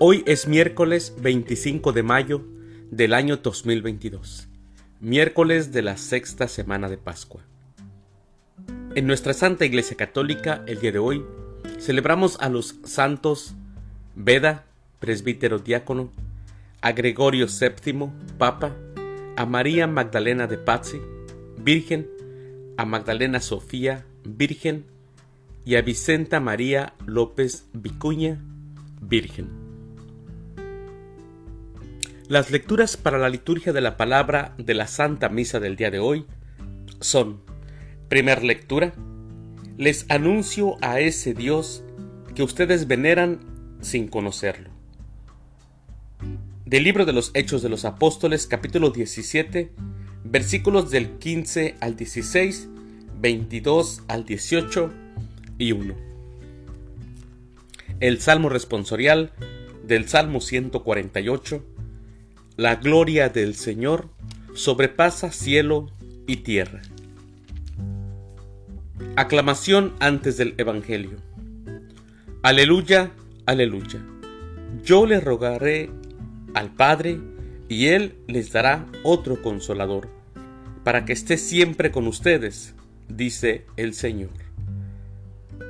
Hoy es miércoles 25 de mayo del año 2022, miércoles de la sexta semana de Pascua. En nuestra Santa Iglesia Católica, el día de hoy, celebramos a los santos Beda, presbítero diácono, a Gregorio VII, Papa, a María Magdalena de Pazzi, Virgen, a Magdalena Sofía, Virgen, y a Vicenta María López Vicuña, Virgen. Las lecturas para la liturgia de la palabra de la Santa Misa del día de hoy son, primer lectura, les anuncio a ese Dios que ustedes veneran sin conocerlo. Del libro de los Hechos de los Apóstoles, capítulo 17, versículos del 15 al 16, 22 al 18, y 1. El Salmo responsorial del Salmo 148. La gloria del Señor sobrepasa cielo y tierra. Aclamación antes del Evangelio. Aleluya, aleluya. Yo le rogaré al Padre y Él les dará otro consolador, para que esté siempre con ustedes, dice el Señor.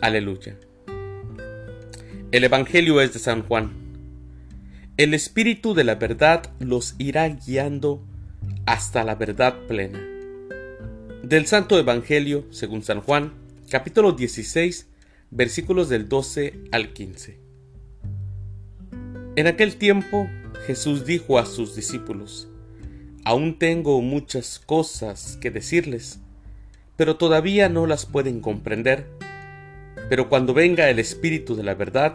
Aleluya. El Evangelio es de San Juan. El Espíritu de la verdad los irá guiando hasta la verdad plena. Del Santo Evangelio, según San Juan, capítulo 16, versículos del 12 al 15. En aquel tiempo Jesús dijo a sus discípulos, Aún tengo muchas cosas que decirles, pero todavía no las pueden comprender pero cuando venga el Espíritu de la verdad,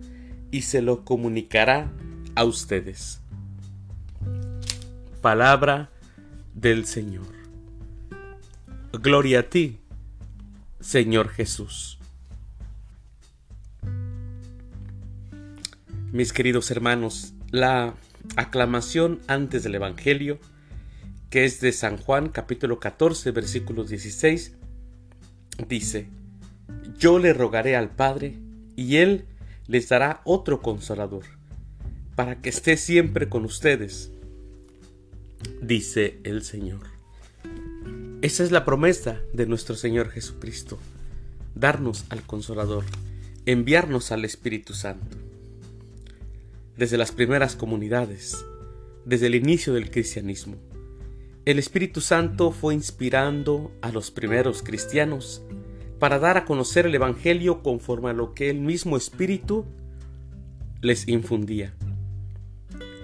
y se lo comunicará a ustedes. Palabra del Señor. Gloria a ti, Señor Jesús. Mis queridos hermanos, la aclamación antes del Evangelio, que es de San Juan capítulo 14 versículo 16, dice, yo le rogaré al Padre, y Él les dará otro consolador, para que esté siempre con ustedes, dice el Señor. Esa es la promesa de nuestro Señor Jesucristo, darnos al consolador, enviarnos al Espíritu Santo. Desde las primeras comunidades, desde el inicio del cristianismo, el Espíritu Santo fue inspirando a los primeros cristianos para dar a conocer el Evangelio conforme a lo que el mismo Espíritu les infundía.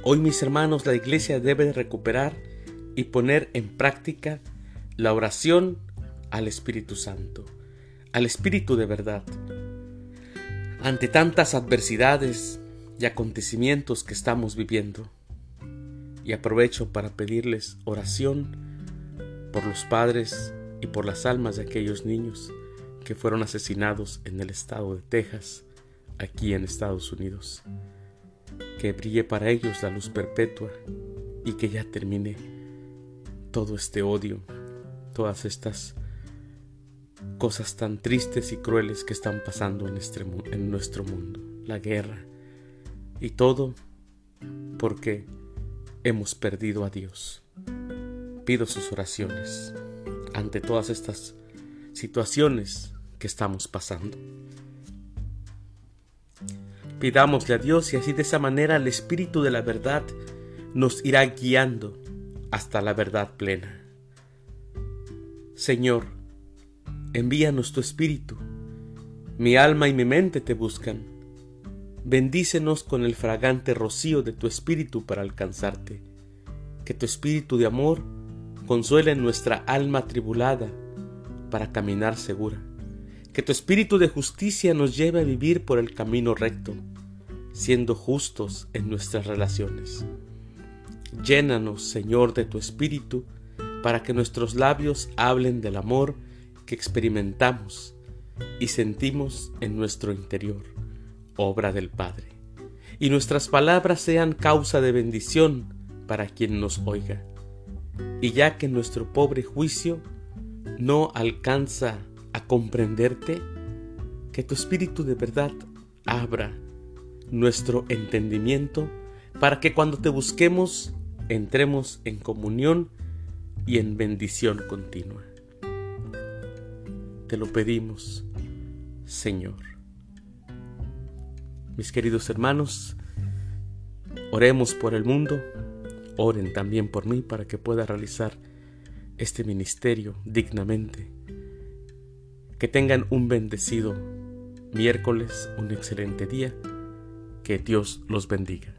Hoy mis hermanos, la Iglesia debe recuperar y poner en práctica la oración al Espíritu Santo, al Espíritu de verdad. Ante tantas adversidades y acontecimientos que estamos viviendo, y aprovecho para pedirles oración por los padres y por las almas de aquellos niños que fueron asesinados en el estado de Texas, aquí en Estados Unidos. Que brille para ellos la luz perpetua y que ya termine todo este odio, todas estas cosas tan tristes y crueles que están pasando en, este, en nuestro mundo, la guerra y todo porque hemos perdido a Dios. Pido sus oraciones ante todas estas situaciones que estamos pasando. Pidámosle a Dios y así de esa manera el Espíritu de la verdad nos irá guiando hasta la verdad plena. Señor, envíanos tu Espíritu. Mi alma y mi mente te buscan. Bendícenos con el fragante rocío de tu Espíritu para alcanzarte. Que tu Espíritu de amor consuele nuestra alma tribulada para caminar segura que tu espíritu de justicia nos lleve a vivir por el camino recto, siendo justos en nuestras relaciones. Llénanos, Señor, de tu Espíritu, para que nuestros labios hablen del amor que experimentamos y sentimos en nuestro interior, obra del Padre, y nuestras palabras sean causa de bendición para quien nos oiga. Y ya que nuestro pobre juicio no alcanza a comprenderte, que tu Espíritu de verdad abra nuestro entendimiento para que cuando te busquemos entremos en comunión y en bendición continua. Te lo pedimos, Señor. Mis queridos hermanos, oremos por el mundo, oren también por mí para que pueda realizar este ministerio dignamente. Que tengan un bendecido miércoles, un excelente día. Que Dios los bendiga.